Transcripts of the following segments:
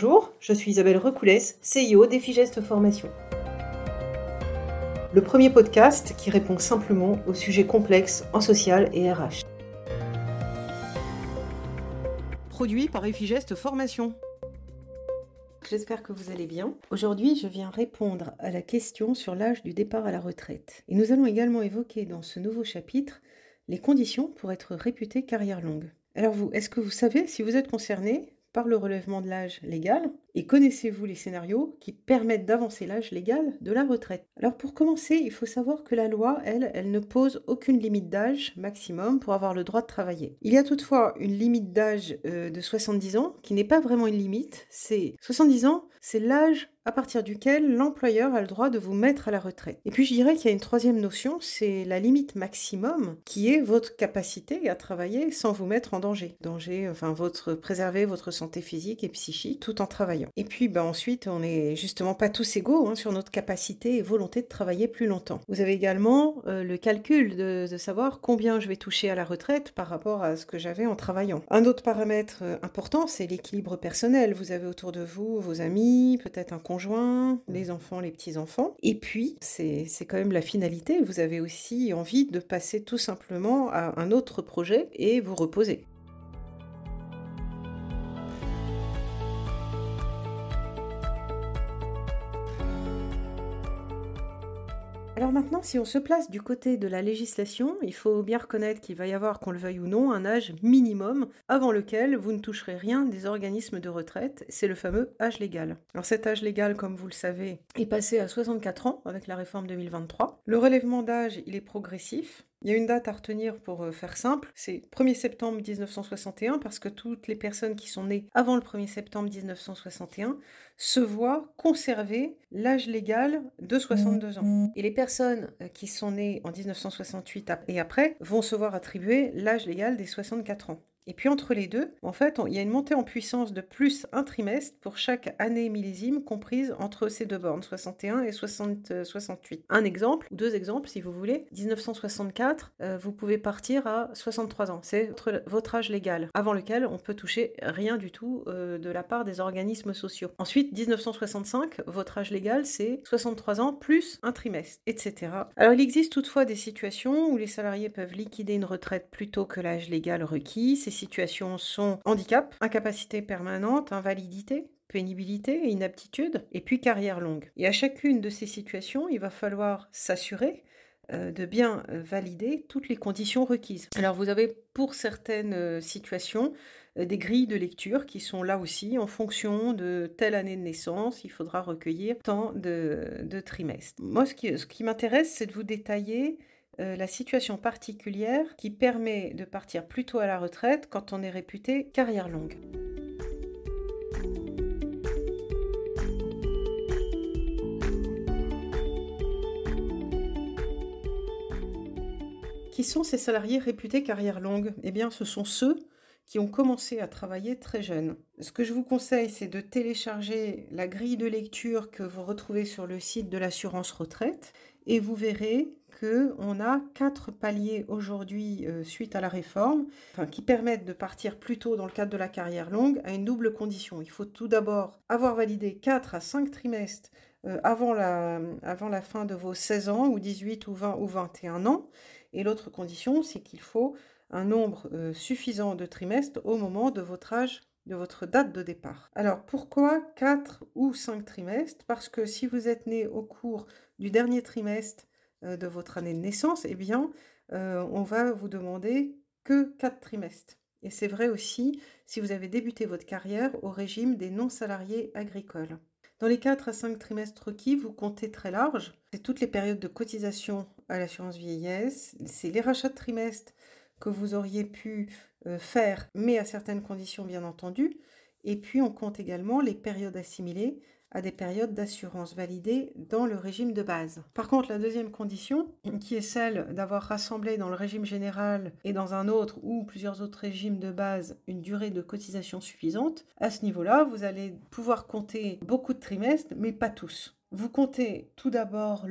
Bonjour, je suis Isabelle Recoulès, CIO d'Effigestes Formation. Le premier podcast qui répond simplement aux sujets complexes en social et RH. Produit par Effigestes Formation. J'espère que vous allez bien. Aujourd'hui, je viens répondre à la question sur l'âge du départ à la retraite. Et nous allons également évoquer dans ce nouveau chapitre les conditions pour être réputé carrière longue. Alors vous, est-ce que vous savez si vous êtes concerné? Par le relèvement de l'âge légal et connaissez-vous les scénarios qui permettent d'avancer l'âge légal de la retraite? Alors pour commencer, il faut savoir que la loi, elle, elle ne pose aucune limite d'âge maximum pour avoir le droit de travailler. Il y a toutefois une limite d'âge euh, de 70 ans qui n'est pas vraiment une limite, c'est 70 ans, c'est l'âge à partir duquel l'employeur a le droit de vous mettre à la retraite. Et puis je dirais qu'il y a une troisième notion, c'est la limite maximum, qui est votre capacité à travailler sans vous mettre en danger. Danger, enfin votre préserver votre santé physique et psychique tout en travaillant. Et puis ben, ensuite, on n'est justement pas tous égaux hein, sur notre capacité et volonté de travailler plus longtemps. Vous avez également euh, le calcul de, savoir combien je vais toucher à la retraite par rapport à ce que j'avais en travaillant. Un autre paramètre euh, important, c'est l'équilibre personnel. Vous avez autour de vous vos amis, peut-être un conjoint les enfants, les petits-enfants. Et puis, c'est quand même la finalité, vous avez aussi envie de passer tout simplement à un autre projet et vous reposer. Alors maintenant, si on se place du côté de la législation, il faut bien reconnaître qu'il va y avoir, qu'on le veuille ou non, un âge minimum avant lequel vous ne toucherez rien des organismes de retraite. C'est le fameux âge légal. Alors cet âge légal, comme vous le savez, est passé à 64 ans avec la réforme 2023. Le relèvement d'âge, il est progressif. Il y a une date à retenir pour euh, faire simple, c'est 1er septembre 1961, parce que toutes les personnes qui sont nées avant le 1er septembre 1961 se voient conserver l'âge légal de 62 ans. Et les personnes euh, qui sont nées en 1968 et après vont se voir attribuer l'âge légal des 64 ans. Et puis entre les deux, en fait, il y a une montée en puissance de plus un trimestre pour chaque année millésime comprise entre ces deux bornes, 61 et 60, 68. Un exemple, ou deux exemples si vous voulez. 1964, euh, vous pouvez partir à 63 ans. C'est votre, âge légal, avant lequel on peut toucher rien du tout euh, de la part des organismes sociaux. Ensuite, 1965, votre âge légal, c'est 63 ans plus un trimestre, etc. Alors il existe toutefois des situations où les salariés peuvent liquider une retraite plus tôt que l'âge légal requis situations sont handicap, incapacité permanente, invalidité, pénibilité, inaptitude, et puis carrière longue. Et à chacune de ces situations, il va falloir s'assurer euh, de bien euh, valider toutes les conditions requises. Alors vous avez pour certaines euh, situations des grilles de lecture qui sont là aussi en fonction de telle année de naissance, il faudra recueillir tant de, trimestres. Moi ce qui, ce qui m'intéresse c'est de vous détailler euh, la situation particulière qui permet de partir plus tôt à la retraite quand on est réputé carrière longue. Qui sont ces salariés réputés carrière longue? Eh bien, ce sont ceux qui ont commencé à travailler très jeunes. Ce que je vous conseille, c'est de télécharger la grille de lecture que vous retrouvez sur le site de l'assurance retraite et vous verrez qu'on a quatre paliers aujourd'hui euh, suite à la réforme qui permettent de partir plus tôt dans le cadre de la carrière longue à une double condition. Il faut tout d'abord avoir validé 4 à 5 trimestres euh, avant, la, avant la fin de vos 16 ans ou 18 ou 20 ou 21 ans. Et l'autre condition, c'est qu'il faut un nombre euh, suffisant de trimestres au moment de votre âge de votre date de départ. Alors pourquoi 4 ou 5 trimestres? Parce que si vous êtes né au cours du dernier trimestre euh, de votre année de naissance, eh bien, euh, on va vous demander que 4 trimestres. Et c'est vrai aussi si vous avez débuté votre carrière au régime des non-salariés agricoles. Dans les 4 à 5 trimestres requis, vous comptez très large. C'est toutes les périodes de cotisation à l'assurance vieillesse, c'est les rachats de trimestres que vous auriez pu euh, faire, mais à certaines conditions bien entendu. Et puis on compte également les périodes assimilées à des périodes d'assurance validées dans le régime de base. Par contre, la deuxième condition, qui est celle d'avoir rassemblé dans le régime général et dans un autre ou plusieurs autres régimes de base une durée de cotisation suffisante, à ce niveau-là, vous allez pouvoir compter beaucoup de trimestres, mais pas tous. Vous comptez tout d'abord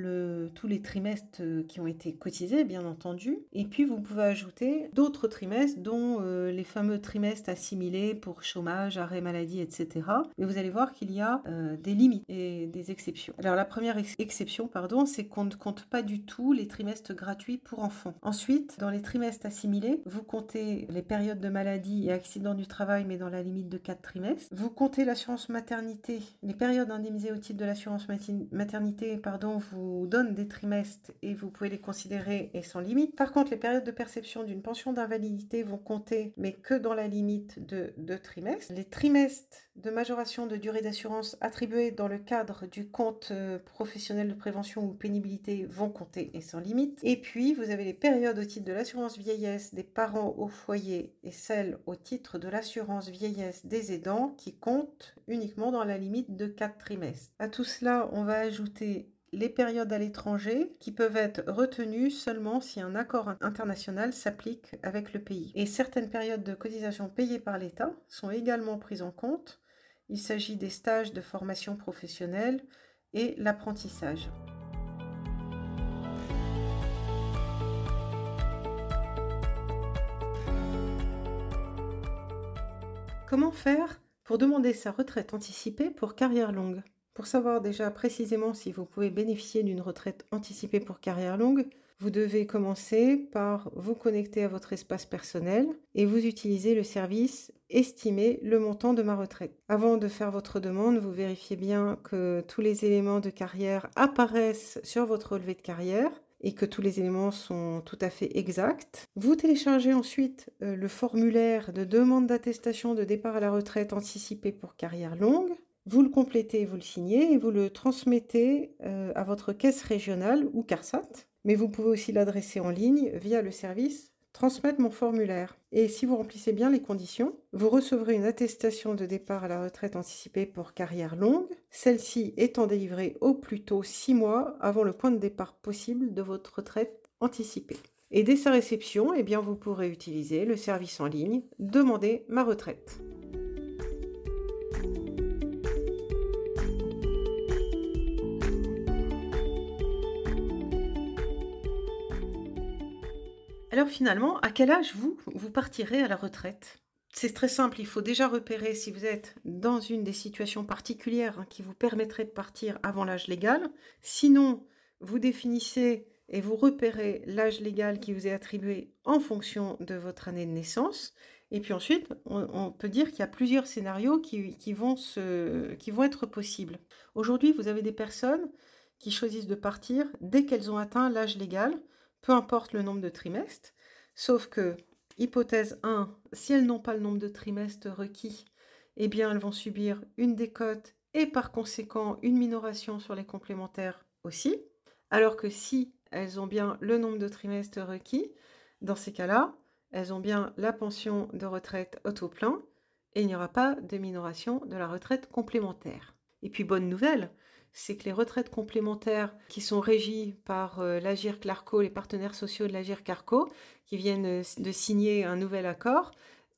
tous les trimestres euh, qui ont été cotisés, bien entendu, et puis vous pouvez ajouter d'autres trimestres, dont euh, les fameux trimestres assimilés pour chômage, arrêt maladie, etc. Mais vous allez voir qu'il y a euh, des limites et des exceptions. Alors la première exception, pardon, c'est qu'on ne compte pas du tout les trimestres gratuits pour enfants. Ensuite, dans les trimestres assimilés, vous comptez les périodes de maladie et accidents du travail, mais dans la limite de 4 trimestres. Vous comptez l'assurance maternité, les périodes indemnisées au titre de l'assurance maternité maternité pardon, vous donne des trimestres et vous pouvez les considérer et sans limite. Par contre, les périodes de perception d'une pension d'invalidité vont compter, mais que dans la limite de deux trimestres. Les trimestres de majoration de durée d'assurance attribués dans le cadre du compte euh, professionnel de prévention ou pénibilité vont compter et sans limite. Et puis, vous avez les périodes au titre de l'assurance vieillesse des parents au foyer et celles au titre de l'assurance vieillesse des aidants qui comptent uniquement dans la limite de 4 trimestres. À tout cela, on va ajouter les périodes à l'étranger qui peuvent être retenues seulement si un accord international s'applique avec le pays. Et certaines périodes de cotisation payées par l'État sont également prises en compte. Il s'agit des stages de formation professionnelle et l'apprentissage. Comment faire pour demander sa retraite anticipée pour carrière longue? Pour savoir déjà précisément si vous pouvez bénéficier d'une retraite anticipée pour carrière longue, vous devez commencer par vous connecter à votre espace personnel et vous utiliser le service Estimer le montant de ma retraite. Avant de faire votre demande, vous vérifiez bien que tous les éléments de carrière apparaissent sur votre relevé de carrière et que tous les éléments sont tout à fait exacts. Vous téléchargez ensuite euh, le formulaire de demande d'attestation de départ à la retraite anticipée pour carrière longue. Vous le complétez, vous le signez et vous le transmettez euh, à votre caisse régionale ou CARSAT. Mais vous pouvez aussi l'adresser en ligne via le service Transmettre mon formulaire. Et si vous remplissez bien les conditions, vous recevrez une attestation de départ à la retraite anticipée pour carrière longue, celle-ci étant délivrée au plus tôt six mois avant le point de départ possible de votre retraite anticipée. Et dès sa réception, eh bien, vous pourrez utiliser le service en ligne Demander ma retraite. Alors finalement, à quel âge vous, vous partirez à la retraite? C'est très simple, il faut déjà repérer si vous êtes dans une des situations particulières qui vous permettraient de partir avant l'âge légal. Sinon, vous définissez et vous repérez l'âge légal qui vous est attribué en fonction de votre année de naissance. Et puis ensuite, on, peut dire qu'il y a plusieurs scénarios qui, vont qui vont être possibles. Aujourd'hui, vous avez des personnes qui choisissent de partir dès qu'elles ont atteint l'âge légal peu importe le nombre de trimestres, sauf que, hypothèse 1, si elles n'ont pas le nombre de trimestres requis, eh bien elles vont subir une décote et par conséquent une minoration sur les complémentaires aussi, alors que si elles ont bien le nombre de trimestres requis, dans ces cas-là, elles ont bien la pension de retraite auto plein et il n'y aura pas de minoration de la retraite complémentaire. Et puis bonne nouvelle, c'est que les retraites complémentaires qui sont régies par euh, l'Agir Clarco, les partenaires sociaux de l'Agir Clarco, qui viennent euh, de signer un nouvel accord,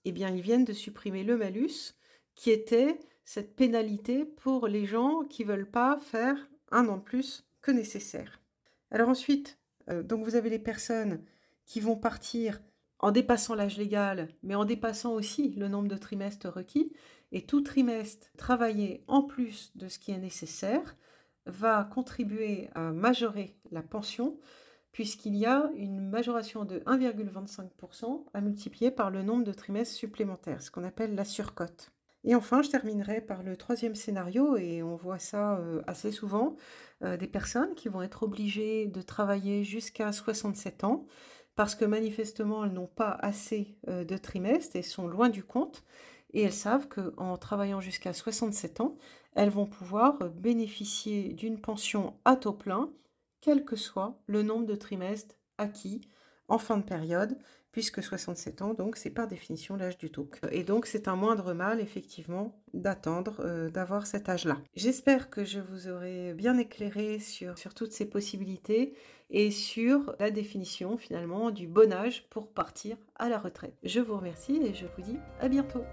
eh bien, ils viennent de supprimer le malus, qui était cette pénalité pour les gens qui veulent pas faire un an de plus que nécessaire. Alors ensuite, euh, donc vous avez les personnes qui vont partir en dépassant l'âge légal, mais en dépassant aussi le nombre de trimestres requis, et tout trimestre travaillé en plus de ce qui est nécessaire va contribuer à majorer la pension puisqu'il y a une majoration de 1,25% à multiplier par le nombre de trimestres supplémentaires, ce qu'on appelle la surcote. Et enfin, je terminerai par le troisième scénario, et on voit ça euh, assez souvent, euh, des personnes qui vont être obligées de travailler jusqu'à 67 ans, parce que manifestement, elles n'ont pas assez euh, de trimestres et sont loin du compte, et elles savent qu'en travaillant jusqu'à 67 ans, elles vont pouvoir bénéficier d'une pension à taux plein, quel que soit le nombre de trimestres acquis en fin de période, puisque 67 ans, donc c'est par définition l'âge du taux. Et donc c'est un moindre mal, effectivement, d'attendre euh, d'avoir cet âge-là. J'espère que je vous aurai bien éclairé sur toutes ces possibilités et sur la définition finalement du bon âge pour partir à la retraite. Je vous remercie et je vous dis à bientôt.